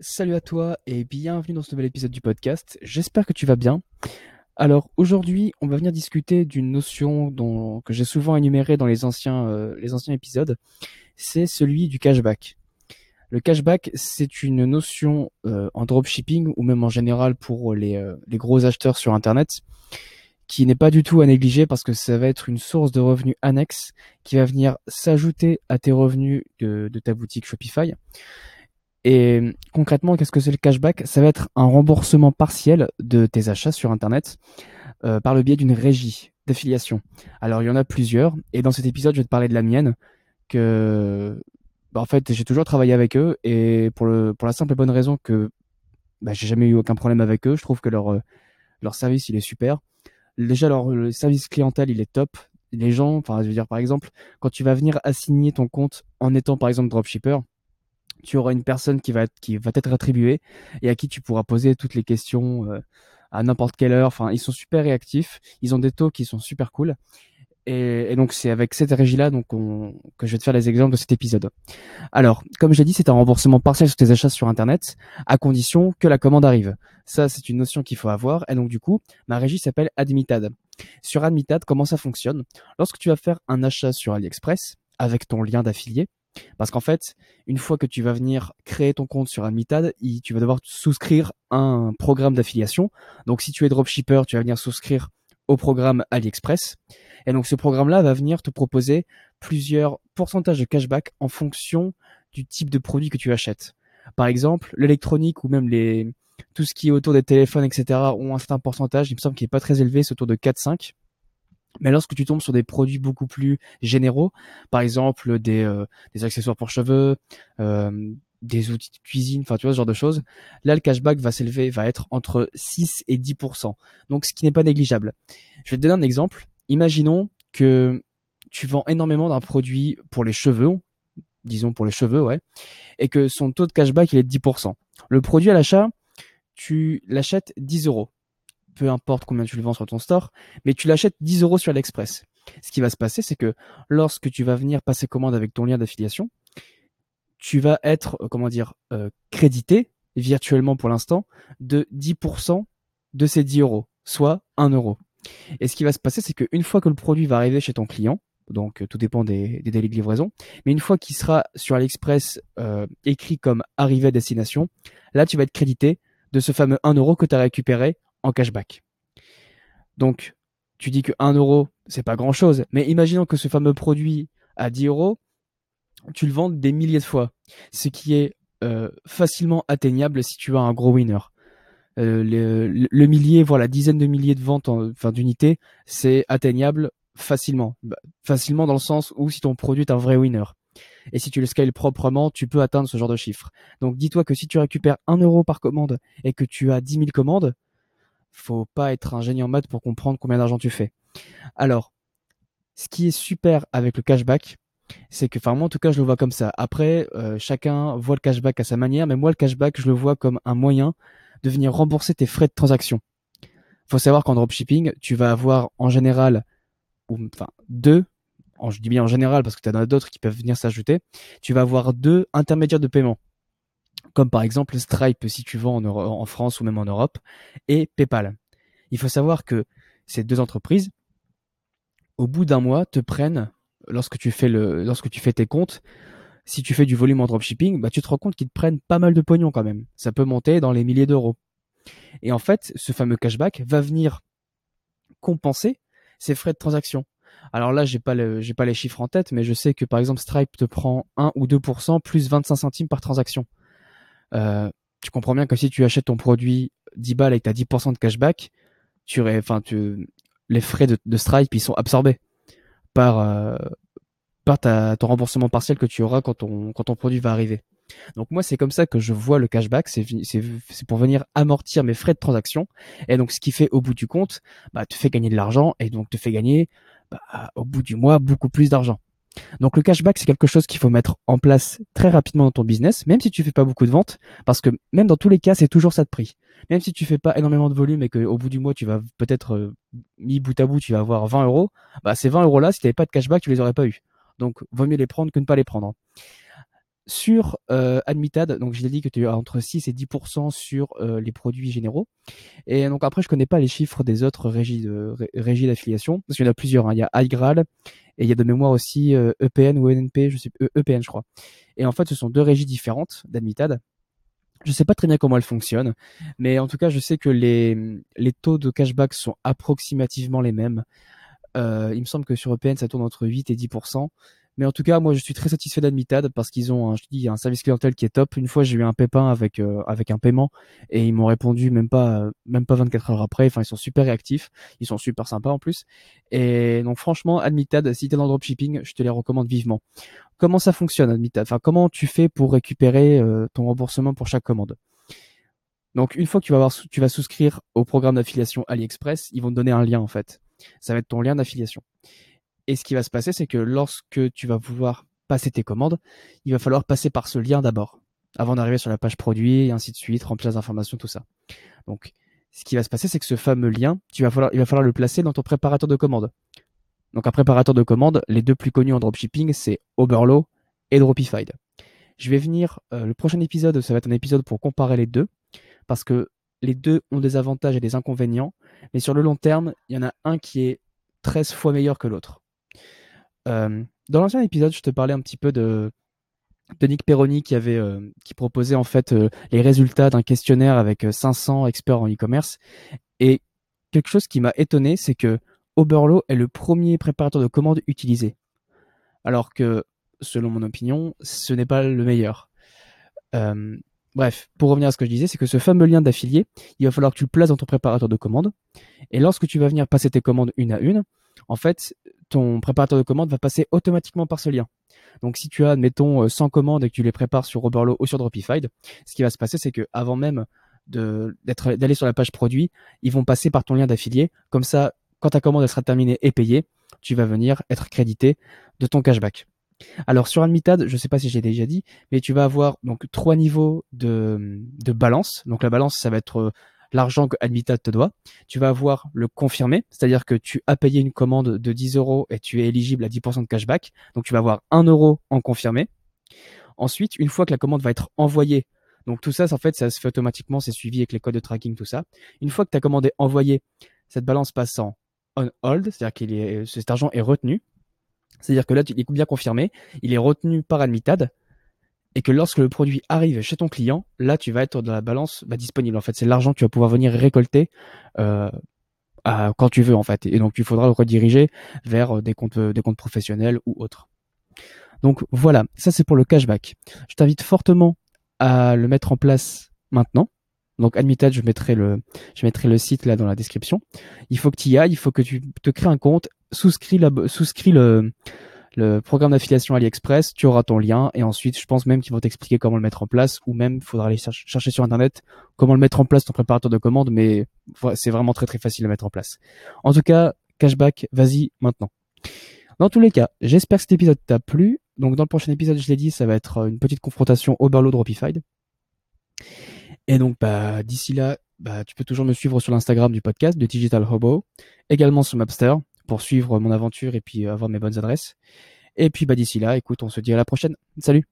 Salut à toi et bienvenue dans ce nouvel épisode du podcast. J'espère que tu vas bien. Alors aujourd'hui, on va venir discuter d'une notion que j'ai souvent énumérée dans les anciens, euh, les anciens épisodes. C'est celui du cashback. Le cashback, c'est une notion euh, en dropshipping ou même en général pour les, euh, les gros acheteurs sur Internet qui n'est pas du tout à négliger parce que ça va être une source de revenus annexe qui va venir s'ajouter à tes revenus de, de ta boutique Shopify. Et concrètement, qu'est-ce que c'est le cashback? Ça va être un remboursement partiel de tes achats sur Internet euh, par le biais d'une régie d'affiliation. Alors il y en a plusieurs, et dans cet épisode, je vais te parler de la mienne, que bah, en fait j'ai toujours travaillé avec eux, et pour, la simple et bonne raison que bah, j'ai jamais eu aucun problème avec eux, je trouve que leur, euh, leur service il est super. Déjà leur le service clientèle il est top. Les gens, enfin je veux dire par exemple, quand tu vas venir assigner ton compte en étant par exemple dropshipper, tu auras une personne qui va être, t'être attribuée et à qui tu pourras poser toutes les questions euh, à n'importe quelle heure. Ils sont super réactifs. Ils ont des taux qui sont super cool. Et, donc c'est avec cette régie-là que je vais te faire les exemples de cet épisode. Alors, comme j'ai dit, c'est un remboursement partiel sur tes achats sur Internet, à condition que la commande arrive. Ça, c'est une notion qu'il faut avoir. Et donc du coup, ma régie s'appelle Admitad. Sur Admitad, comment ça fonctionne? Lorsque tu vas faire un achat sur AliExpress avec ton lien d'affilié, parce qu'en fait, une fois que tu vas venir créer ton compte sur Admitad, tu vas devoir souscrire un programme d'affiliation. Donc si tu es dropshipper, tu vas venir souscrire au programme AliExpress. Et donc ce programme-là va venir te proposer plusieurs pourcentages de cashback en fonction du type de produit que tu achètes. Par exemple, l'électronique ou même les tout ce qui est autour des téléphones, etc., ont un certain pourcentage. Il me semble qu'il est pas très élevé, c'est autour de 4-5. Mais lorsque tu tombes sur des produits beaucoup plus généraux, par exemple des, euh, accessoires pour cheveux, euh, des outils de cuisine, enfin tu vois ce genre de choses, là le cashback va s'élever, va être entre 6 et 10%. Donc ce qui n'est pas négligeable. Je vais te donner un exemple. Imaginons que tu vends énormément d'un produit pour les cheveux, disons pour les cheveux, ouais, et que son taux de cashback il est de 10%. Le produit à l'achat, tu l'achètes 10 euros peu importe combien tu le vends sur ton store, mais tu l'achètes 10 euros sur l'Express. Ce qui va se passer, c'est que lorsque tu vas venir passer commande avec ton lien d'affiliation, tu vas être, euh, comment dire, euh, crédité virtuellement pour l'instant de 10% de ces 10 euros, soit 1 euro. Et ce qui va se passer, c'est qu'une fois que le produit va arriver chez ton client, donc euh, tout dépend des, délais de livraison, mais une fois qu'il sera sur AliExpress écrit comme arrivé à destination, là tu vas être crédité de ce fameux 1 euro que tu as récupéré en cashback. Donc, tu dis que 1 euro, c'est pas grand chose, mais imaginons que ce fameux produit à 10 euros, tu le vends des milliers de fois, ce qui est euh, facilement atteignable si tu as un gros winner. Euh, le, millier, voire la dizaine de milliers de ventes, enfin d'unités, c'est atteignable facilement. Bah, facilement dans le sens où si ton produit est un vrai winner. Et si tu le scales proprement, tu peux atteindre ce genre de chiffre. Donc dis-toi que si tu récupères 1 euro par commande et que tu as 10 000 commandes, faut pas être un génie en maths pour comprendre combien d'argent tu fais. Alors, ce qui est super avec le cashback, c'est que, enfin moi en tout cas je le vois comme ça. Après, euh, chacun voit le cashback à sa manière, mais moi le cashback je le vois comme un moyen de venir rembourser tes frais de transaction. Faut savoir qu'en dropshipping, tu vas avoir en général, enfin deux, je dis bien en général parce que tu as d'autres qui peuvent venir s'ajouter, tu vas avoir deux intermédiaires de paiement comme par exemple Stripe si tu vends en, France ou même en Europe, et PayPal. Il faut savoir que ces deux entreprises, au bout d'un mois, te prennent, lorsque tu fais, le, lorsque tu fais tes comptes, si tu fais du volume en dropshipping, bah, tu te rends compte qu'ils te prennent pas mal de pognon quand même. Ça peut monter dans les milliers d'euros. Et en fait, ce fameux cashback va venir compenser ces frais de transaction. Alors là, j'ai pas j'ai pas les chiffres en tête, mais je sais que par exemple Stripe te prend 1 ou 2% plus 25 centimes par transaction. Euh, tu comprends bien que si tu achètes ton produit 10 balles et que tu as 10% de cashback, tu, tu, les frais de, de, Stripe ils sont absorbés par, euh, par ton remboursement partiel que tu auras quand ton, quand ton produit va arriver. Donc moi c'est comme ça que je vois le cashback, c'est pour venir amortir mes frais de transaction et donc ce qui fait au bout du compte, bah te fait gagner de l'argent et donc te fait gagner bah, au bout du mois beaucoup plus d'argent. Donc le cashback, c'est quelque chose qu'il faut mettre en place très rapidement dans ton business, même si tu fais pas beaucoup de ventes, parce que même dans tous les cas, c'est toujours ça de prix. Même si tu fais pas énormément de volume et qu'au bout du mois, tu vas peut-être euh, mis bout à bout, tu vas avoir 20 euros, bah ces 20 euros là, si tu n'avais pas de cashback, tu les aurais pas eu. Donc vaut mieux les prendre que ne pas les prendre. Sur euh, Admitad, donc je l'ai dit que tu as entre 6 et 10% sur euh, les produits généraux. Et donc après, je connais pas les chiffres des autres régies régies d'affiliation, parce qu'il y en a plusieurs. Hein. Il y a iGral et il y a de mémoire aussi EPN euh, e ou NNP, je sais EPN je crois. Et en fait, ce sont deux régies différentes d'Admitad. Je sais pas très bien comment elles fonctionnent, mais en tout cas, je sais que les, les taux de cashback sont approximativement les mêmes. Euh, il me semble que sur EPN, ça tourne entre 8 et 10%. Mais en tout cas, moi, je suis très satisfait d'Admitad parce qu'ils ont, un, je dis, un service clientèle qui est top. Une fois, j'ai eu un pépin avec euh, avec un paiement et ils m'ont répondu même pas euh, même pas 24 heures après. Enfin, ils sont super réactifs, ils sont super sympas en plus. Et donc, franchement, Admitad, si t'es dans le dropshipping, je te les recommande vivement. Comment ça fonctionne, Admitad? Enfin, comment tu fais pour récupérer euh, ton remboursement pour chaque commande? Donc, une fois que tu vas avoir, tu vas souscrire au programme d'affiliation AliExpress, ils vont te donner un lien en fait. Ça va être ton lien d'affiliation. Et ce qui va se passer, c'est que lorsque tu vas vouloir passer tes commandes, il va falloir passer par ce lien d'abord, avant d'arriver sur la page produit et ainsi de suite, remplir les informations, tout ça. Donc, ce qui va se passer, c'est que ce fameux lien, tu vas falloir, il va falloir le placer dans ton préparateur de commande. Donc, un préparateur de commande, les deux plus connus en dropshipping, c'est Oberlo et Dropified. Je vais venir, euh, le prochain épisode, ça va être un épisode pour comparer les deux, parce que les deux ont des avantages et des inconvénients, mais sur le long terme, il y en a un qui est 13 fois meilleur que l'autre. Euh, dans l'ancien épisode, je te parlais un petit peu de, de Nick Peroni qui avait euh, qui proposait en fait euh, les résultats d'un questionnaire avec 500 experts en e-commerce et quelque chose qui m'a étonné, c'est que Oberlo est le premier préparateur de commandes utilisé, alors que selon mon opinion, ce n'est pas le meilleur. bref, pour revenir à ce que je disais, c'est que ce fameux lien d'affilié, il va falloir que tu le places dans ton préparateur de commandes. Et lorsque tu vas venir passer tes commandes une à une, en fait, ton préparateur de commandes va passer automatiquement par ce lien. Donc si tu as, admettons, 100 euh, commandes et que tu les prépares sur Oberlo ou sur Dropified, ce qui va se passer, c'est que avant même d'aller sur la page produit, ils vont passer par ton lien d'affilié. Comme ça, quand ta commande sera terminée et payée, tu vas venir être crédité de ton cashback. Alors sur Admitad, je ne sais pas si j'ai déjà dit, mais tu vas avoir donc trois niveaux de, de balance. Donc la balance, ça va être euh, l'argent que Admitad te doit. Tu vas avoir le confirmé, c'est-à-dire que tu as payé une commande de 10 euros et tu es éligible à 10% de cashback. Donc tu vas avoir 1 euro en confirmé. Ensuite, une fois que la commande va être envoyée, donc tout ça, en fait, ça se fait automatiquement, c'est suivi avec les codes de tracking, tout ça. Une fois que ta commande est envoyée, cette balance passe en on hold, c'est-à-dire que cet argent est retenu. C'est-à-dire que là, il est bien confirmé, il est retenu par Admitad, et que lorsque le produit arrive chez ton client, là tu vas être dans la balance bah, disponible. En fait, c'est l'argent que tu vas pouvoir venir récolter euh, quand tu veux en fait. Et donc il faudra le rediriger vers euh, des comptes, des comptes professionnels ou autres. Donc voilà, ça c'est pour le cashback. Je t'invite fortement à le mettre en place maintenant. Donc Admitted, je mettrai le, je mettrai le site là dans la description. Il faut que tu y ailles, il faut que tu te crées un compte, souscris, la, souscris le, le programme d'affiliation AliExpress, tu auras ton lien et ensuite je pense même qu'ils vont t'expliquer comment le mettre en place ou même il faudra aller chercher sur internet comment le mettre en place ton préparateur de commande mais c'est vraiment très très facile à mettre en place. En tout cas, cashback, vas-y maintenant. Dans tous les cas, j'espère que cet épisode t'a plu. Donc dans le prochain épisode, je l'ai dit, ça va être une petite confrontation Oberlo Dropified. Et donc bah d'ici là, bah, tu peux toujours me suivre sur l'Instagram du podcast de Digital Hobo, également sur Mapster pour suivre mon aventure et puis avoir mes bonnes adresses. Et puis bah d'ici là, écoute, on se dit à la prochaine. Salut